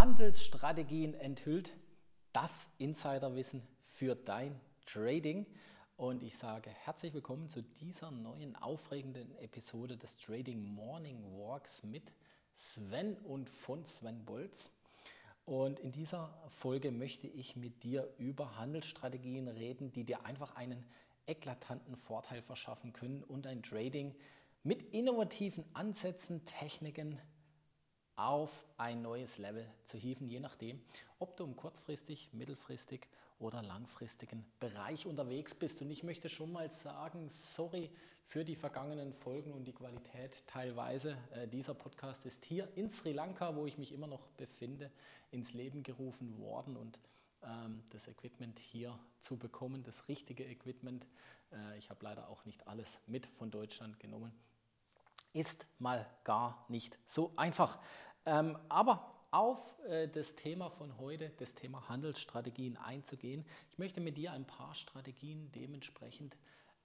Handelsstrategien enthüllt, das Insiderwissen für dein Trading. Und ich sage herzlich willkommen zu dieser neuen aufregenden Episode des Trading Morning Walks mit Sven und von Sven Bolz. Und in dieser Folge möchte ich mit dir über Handelsstrategien reden, die dir einfach einen eklatanten Vorteil verschaffen können und dein Trading mit innovativen Ansätzen, Techniken auf ein neues Level zu hieven, je nachdem, ob du im kurzfristig, mittelfristig oder langfristigen Bereich unterwegs bist. Und ich möchte schon mal sagen, sorry für die vergangenen Folgen und die Qualität teilweise. Äh, dieser Podcast ist hier in Sri Lanka, wo ich mich immer noch befinde, ins Leben gerufen worden und ähm, das Equipment hier zu bekommen, das richtige Equipment. Äh, ich habe leider auch nicht alles mit von Deutschland genommen. Ist mal gar nicht so einfach. Ähm, aber auf äh, das Thema von heute, das Thema Handelsstrategien einzugehen. Ich möchte mit dir ein paar Strategien dementsprechend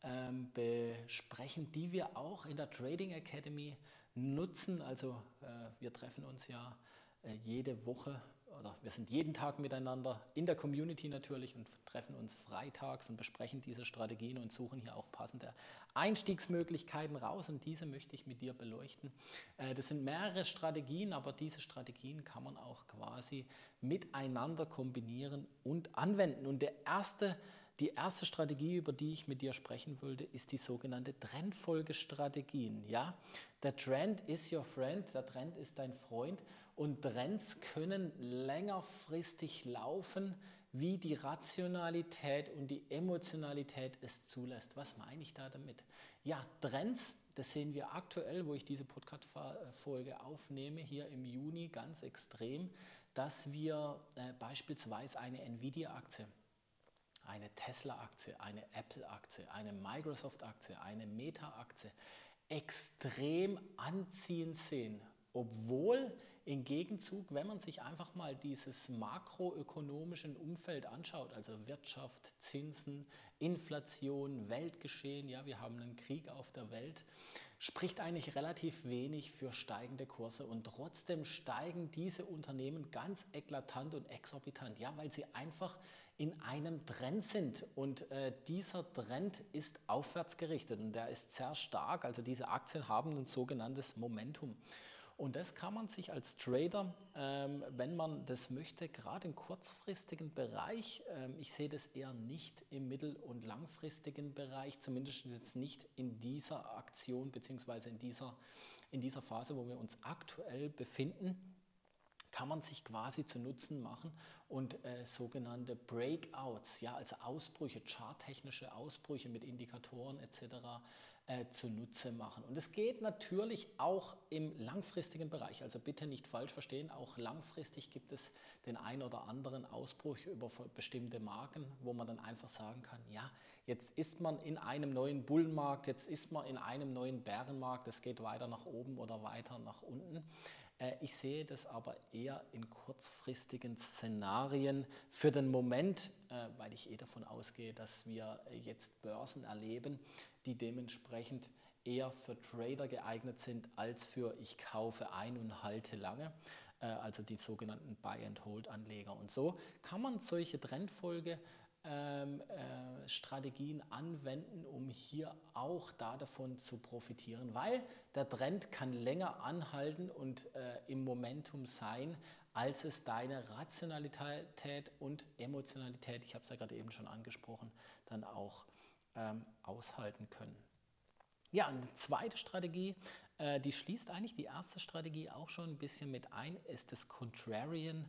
ähm, besprechen, die wir auch in der Trading Academy nutzen. Also äh, wir treffen uns ja äh, jede Woche oder wir sind jeden Tag miteinander in der Community natürlich und treffen uns freitags und besprechen diese Strategien und suchen hier auch passende Einstiegsmöglichkeiten raus und diese möchte ich mit dir beleuchten. Äh, das sind mehrere Strategien, aber diese Strategien kann man auch quasi miteinander kombinieren und anwenden. Und der erste die erste Strategie, über die ich mit dir sprechen wollte, ist die sogenannte Trendfolgestrategien. Ja, der Trend is your friend, der Trend ist dein Freund und Trends können längerfristig laufen, wie die Rationalität und die Emotionalität es zulässt. Was meine ich da damit? Ja, Trends, das sehen wir aktuell, wo ich diese Podcast-Folge aufnehme, hier im Juni ganz extrem, dass wir äh, beispielsweise eine Nvidia-Aktie eine Tesla-Aktie, eine Apple-Aktie, eine Microsoft-Aktie, eine Meta-Aktie extrem anziehend sehen, obwohl im Gegenzug, wenn man sich einfach mal dieses makroökonomischen Umfeld anschaut, also Wirtschaft, Zinsen, Inflation, Weltgeschehen, ja, wir haben einen Krieg auf der Welt, spricht eigentlich relativ wenig für steigende Kurse und trotzdem steigen diese Unternehmen ganz eklatant und exorbitant, ja, weil sie einfach in einem Trend sind und äh, dieser Trend ist aufwärts gerichtet und der ist sehr stark, also diese Aktien haben ein sogenanntes Momentum. Und das kann man sich als Trader, ähm, wenn man das möchte, gerade im kurzfristigen Bereich, ähm, ich sehe das eher nicht im mittel- und langfristigen Bereich, zumindest jetzt nicht in dieser Aktion bzw. In dieser, in dieser Phase, wo wir uns aktuell befinden, kann man sich quasi zu Nutzen machen und äh, sogenannte Breakouts, ja, also Ausbrüche, charttechnische Ausbrüche mit Indikatoren etc äh, zunutze machen. Und es geht natürlich auch im langfristigen Bereich. Also bitte nicht falsch verstehen, auch langfristig gibt es den ein oder anderen Ausbruch über bestimmte Marken, wo man dann einfach sagen kann, ja, jetzt ist man in einem neuen Bullenmarkt, jetzt ist man in einem neuen Bärenmarkt, es geht weiter nach oben oder weiter nach unten. Äh, ich sehe das aber eher in kurzfristigen Szenarien für den Moment, äh, weil ich eh davon ausgehe, dass wir jetzt Börsen erleben, die dementsprechend eher für Trader geeignet sind als für ich kaufe ein und halte lange, äh, also die sogenannten Buy-and-Hold-Anleger. Und so kann man solche Trendfolge ähm, äh, Strategien anwenden, um hier auch da davon zu profitieren, weil der Trend kann länger anhalten und äh, im Momentum sein, als es deine Rationalität und Emotionalität, ich habe es ja gerade eben schon angesprochen, dann auch ähm, aushalten können. Ja, eine zweite Strategie, äh, die schließt eigentlich die erste Strategie auch schon ein bisschen mit ein, ist das Contrarian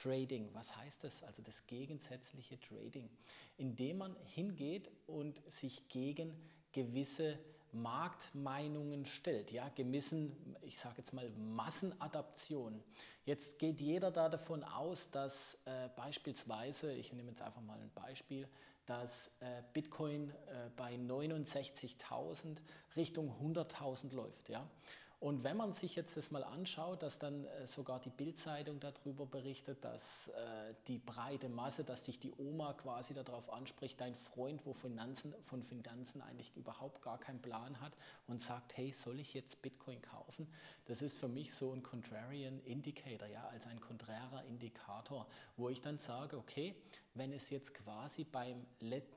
Trading. Was heißt das? Also das gegensätzliche Trading, indem man hingeht und sich gegen gewisse Marktmeinungen stellt, ja, gewissen, ich sage jetzt mal Massenadaption. Jetzt geht jeder da davon aus, dass äh, beispielsweise, ich nehme jetzt einfach mal ein Beispiel, dass äh, Bitcoin äh, bei 69.000 Richtung 100.000 läuft, ja. Und wenn man sich jetzt das mal anschaut, dass dann äh, sogar die Bildzeitung darüber berichtet, dass äh, die breite Masse, dass dich die Oma quasi darauf anspricht, dein Freund, wo Finanzen, von Finanzen eigentlich überhaupt gar keinen Plan hat und sagt, hey, soll ich jetzt Bitcoin kaufen? Das ist für mich so ein Contrarian Indicator, ja, also ein konträrer Indikator, wo ich dann sage, okay, wenn es jetzt quasi beim,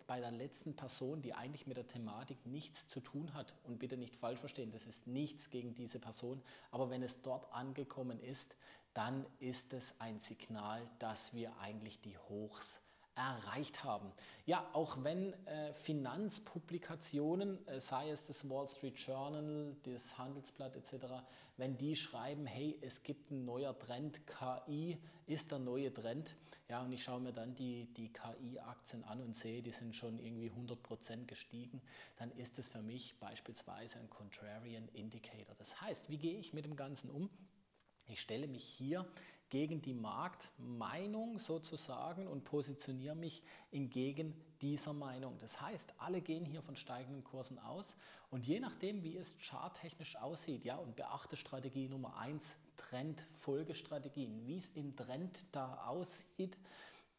bei der letzten Person, die eigentlich mit der Thematik nichts zu tun hat, und bitte nicht falsch verstehen, das ist nichts gegen diese Person, aber wenn es dort angekommen ist, dann ist es ein Signal, dass wir eigentlich die Hochs erreicht haben. Ja, auch wenn äh, Finanzpublikationen, äh, sei es das Wall Street Journal, das Handelsblatt etc., wenn die schreiben, hey, es gibt ein neuer Trend, KI ist der neue Trend, ja, und ich schaue mir dann die, die KI-Aktien an und sehe, die sind schon irgendwie 100% gestiegen, dann ist es für mich beispielsweise ein Contrarian Indicator. Das heißt, wie gehe ich mit dem Ganzen um? Ich stelle mich hier gegen die Marktmeinung sozusagen und positioniere mich entgegen dieser Meinung. Das heißt, alle gehen hier von steigenden Kursen aus und je nachdem, wie es charttechnisch aussieht, ja, und beachte Strategie Nummer 1, Trendfolgestrategien, wie es im Trend da aussieht,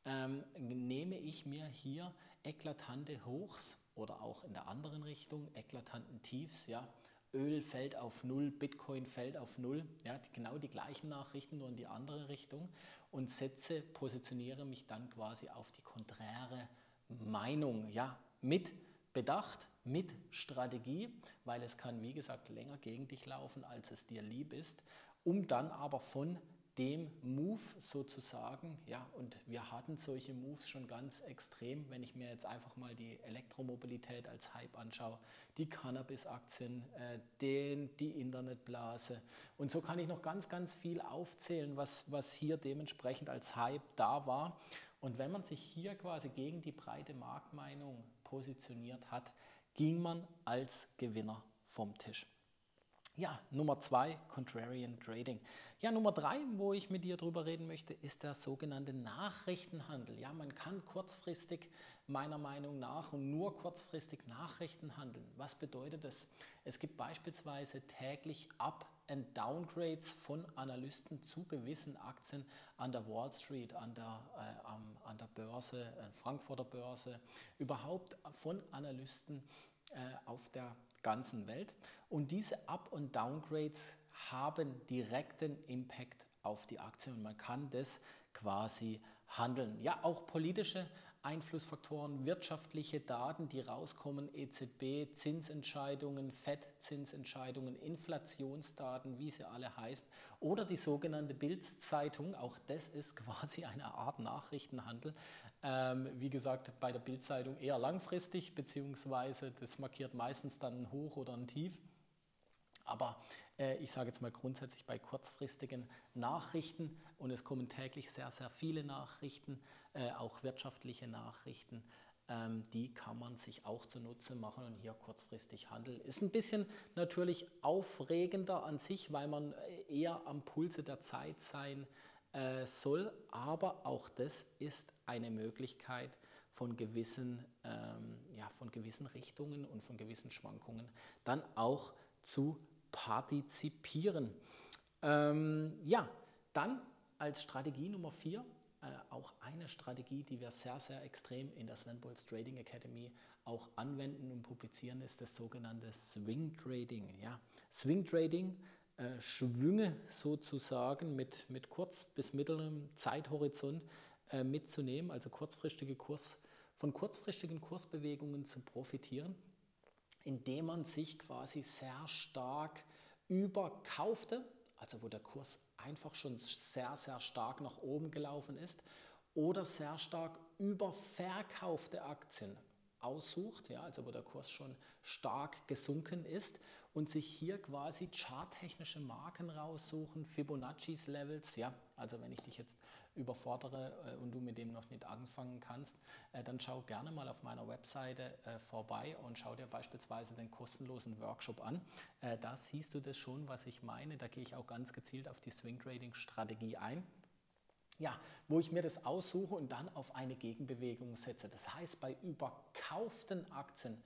ähm, nehme ich mir hier eklatante Hochs oder auch in der anderen Richtung eklatanten Tiefs, ja, Öl fällt auf Null, Bitcoin fällt auf Null. Ja, genau die gleichen Nachrichten, nur in die andere Richtung. Und setze, positioniere mich dann quasi auf die konträre Meinung. Ja, mit Bedacht, mit Strategie, weil es kann, wie gesagt, länger gegen dich laufen, als es dir lieb ist, um dann aber von dem Move sozusagen, ja, und wir hatten solche Moves schon ganz extrem, wenn ich mir jetzt einfach mal die Elektromobilität als Hype anschaue, die Cannabis-Aktien, äh, den, die Internetblase und so kann ich noch ganz, ganz viel aufzählen, was, was hier dementsprechend als Hype da war. Und wenn man sich hier quasi gegen die breite Marktmeinung positioniert hat, ging man als Gewinner vom Tisch. Ja, Nummer zwei, Contrarian Trading. Ja, Nummer drei, wo ich mit dir drüber reden möchte, ist der sogenannte Nachrichtenhandel. Ja, man kann kurzfristig meiner Meinung nach und nur kurzfristig Nachrichten handeln. Was bedeutet das? Es gibt beispielsweise täglich Up- and Downgrades von Analysten zu gewissen Aktien an der Wall Street, an der, äh, an der Börse, äh, Frankfurter Börse, überhaupt von Analysten äh, auf der ganzen Welt. Und diese Up- und Downgrades haben direkten Impact auf die Aktie und man kann das quasi handeln. Ja, auch politische Einflussfaktoren, wirtschaftliche Daten, die rauskommen, EZB, Zinsentscheidungen, FED-Zinsentscheidungen, Inflationsdaten, wie sie alle heißen, oder die sogenannte Bild-Zeitung, auch das ist quasi eine Art Nachrichtenhandel. Ähm, wie gesagt, bei der Bild-Zeitung eher langfristig, beziehungsweise das markiert meistens dann ein Hoch oder ein Tief. Aber äh, ich sage jetzt mal grundsätzlich bei kurzfristigen Nachrichten und es kommen täglich sehr, sehr viele Nachrichten, äh, auch wirtschaftliche Nachrichten, ähm, die kann man sich auch zunutze machen und hier kurzfristig handeln. Ist ein bisschen natürlich aufregender an sich, weil man äh, eher am Pulse der Zeit sein äh, soll, aber auch das ist eine Möglichkeit, von gewissen, ähm, ja, von gewissen Richtungen und von gewissen Schwankungen dann auch zu partizipieren. Ähm, ja, dann als Strategie Nummer vier, äh, auch eine Strategie, die wir sehr, sehr extrem in der Sven Bolz Trading Academy auch anwenden und publizieren, ist das sogenannte Swing Trading. Ja. Swing Trading, äh, Schwünge sozusagen mit, mit kurz- bis mittlerem Zeithorizont äh, mitzunehmen, also kurzfristige Kurs, von kurzfristigen Kursbewegungen zu profitieren indem man sich quasi sehr stark überkaufte, also wo der Kurs einfach schon sehr, sehr stark nach oben gelaufen ist, oder sehr stark überverkaufte Aktien aussucht, ja, also wo der Kurs schon stark gesunken ist und sich hier quasi charttechnische Marken raussuchen, Fibonacci's Levels, ja, also wenn ich dich jetzt überfordere äh, und du mit dem noch nicht anfangen kannst, äh, dann schau gerne mal auf meiner Webseite äh, vorbei und schau dir beispielsweise den kostenlosen Workshop an. Da siehst du das schon, was ich meine. Da gehe ich auch ganz gezielt auf die Swing Trading Strategie ein. Ja, wo ich mir das aussuche und dann auf eine Gegenbewegung setze. Das heißt, bei überkauften Aktien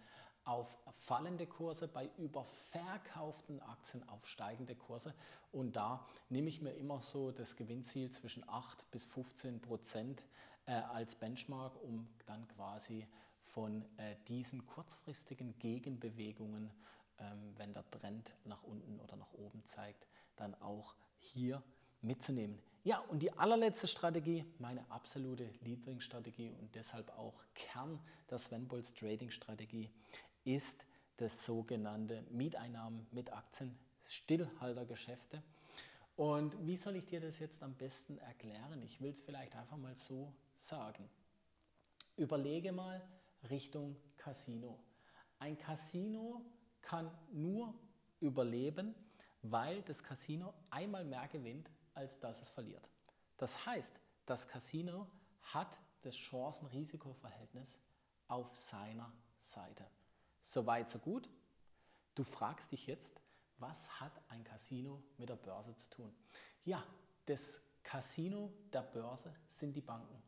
auf fallende Kurse, bei überverkauften Aktien auf steigende Kurse. Und da nehme ich mir immer so das Gewinnziel zwischen 8 bis 15 Prozent äh, als Benchmark, um dann quasi von äh, diesen kurzfristigen Gegenbewegungen, ähm, wenn der Trend nach unten oder nach oben zeigt, dann auch hier mitzunehmen. Ja, und die allerletzte Strategie, meine absolute Lieblingsstrategie und deshalb auch Kern der Sven Bolz Trading Strategie, ist das sogenannte Mieteinnahmen mit Aktien, Stillhaltergeschäfte. Und wie soll ich dir das jetzt am besten erklären? Ich will es vielleicht einfach mal so sagen. Überlege mal Richtung Casino. Ein Casino kann nur überleben, weil das Casino einmal mehr gewinnt, als dass es verliert. Das heißt, das Casino hat das Chancen-Risiko-Verhältnis auf seiner Seite. So weit, so gut. Du fragst dich jetzt, was hat ein Casino mit der Börse zu tun? Ja, das Casino der Börse sind die Banken.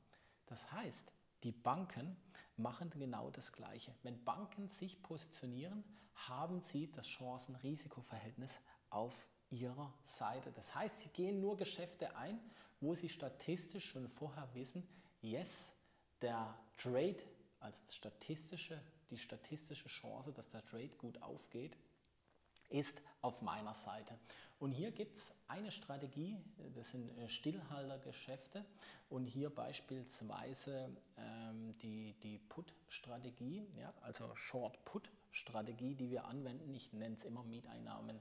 Das heißt, die Banken machen genau das Gleiche. Wenn Banken sich positionieren, haben sie das Chancen-Risiko-Verhältnis auf ihrer Seite. Das heißt, sie gehen nur Geschäfte ein, wo sie statistisch schon vorher wissen, yes, der Trade, also das statistische, die statistische Chance, dass der Trade gut aufgeht, ist auf meiner Seite. Und hier gibt es eine Strategie, das sind äh, Stillhaltergeschäfte und hier beispielsweise ähm, die, die Put-Strategie, ja, also Short-Put-Strategie, die wir anwenden. Ich nenne es immer Mieteinnahmen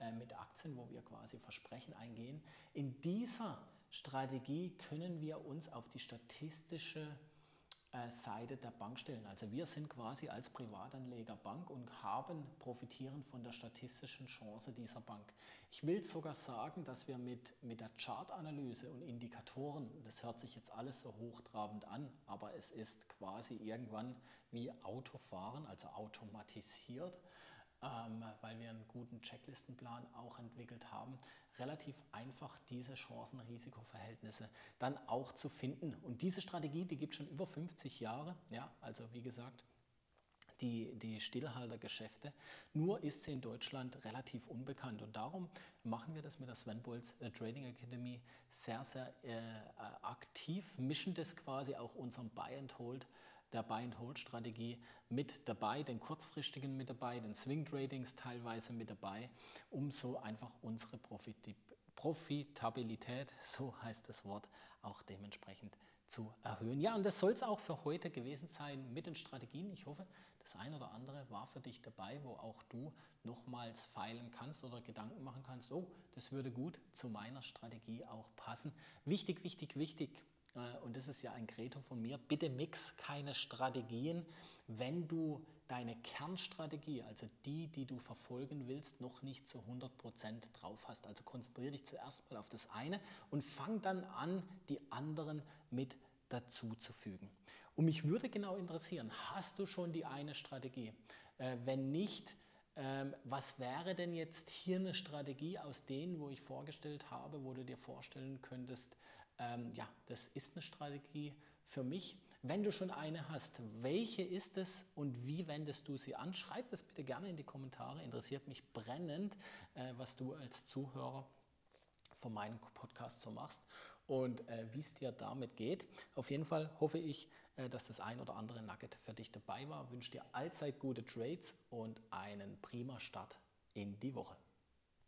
äh, mit Aktien, wo wir quasi Versprechen eingehen. In dieser Strategie können wir uns auf die statistische äh, Seite der Bank stellen. Also wir sind quasi als Privatanleger Bank und haben, profitieren von der statistischen Chance dieser Bank. Ich will sogar sagen, dass wir mit, mit der Chartanalyse und Indikatoren, das hört sich jetzt alles so hochtrabend an, aber es ist quasi irgendwann wie Autofahren, also automatisiert ähm, weil wir einen guten Checklistenplan auch entwickelt haben, relativ einfach diese Chancen-Risiko-Verhältnisse dann auch zu finden. Und diese Strategie, die gibt schon über 50 Jahre, ja, also wie gesagt, die, die Stillhaltergeschäfte. Nur ist sie in Deutschland relativ unbekannt und darum machen wir das mit der Sven Bolz äh, Trading Academy sehr, sehr äh, aktiv, mischen das quasi auch unserem Buy and Hold der Buy-and-Hold-Strategie mit dabei, den kurzfristigen mit dabei, den Swing-Tradings teilweise mit dabei, um so einfach unsere Profitabilität, so heißt das Wort, auch dementsprechend zu erhöhen. Ja, und das soll es auch für heute gewesen sein mit den Strategien. Ich hoffe, das eine oder andere war für dich dabei, wo auch du nochmals feilen kannst oder Gedanken machen kannst, oh, das würde gut zu meiner Strategie auch passen. Wichtig, wichtig, wichtig, und das ist ja ein Credo von mir, bitte mix keine Strategien, wenn du deine Kernstrategie, also die, die du verfolgen willst, noch nicht zu 100% drauf hast. Also konzentriere dich zuerst mal auf das eine und fang dann an, die anderen mit dazu zu fügen. Und mich würde genau interessieren, hast du schon die eine Strategie? Äh, wenn nicht, ähm, was wäre denn jetzt hier eine Strategie aus denen, wo ich vorgestellt habe, wo du dir vorstellen könntest, ähm, ja, das ist eine Strategie für mich. Wenn du schon eine hast, welche ist es und wie wendest du sie an? Schreib das bitte gerne in die Kommentare. Interessiert mich brennend, äh, was du als Zuhörer von meinem Podcast so machst und äh, wie es dir damit geht. Auf jeden Fall hoffe ich, äh, dass das ein oder andere Nugget für dich dabei war. Wünsche dir allzeit gute Trades und einen prima Start in die Woche.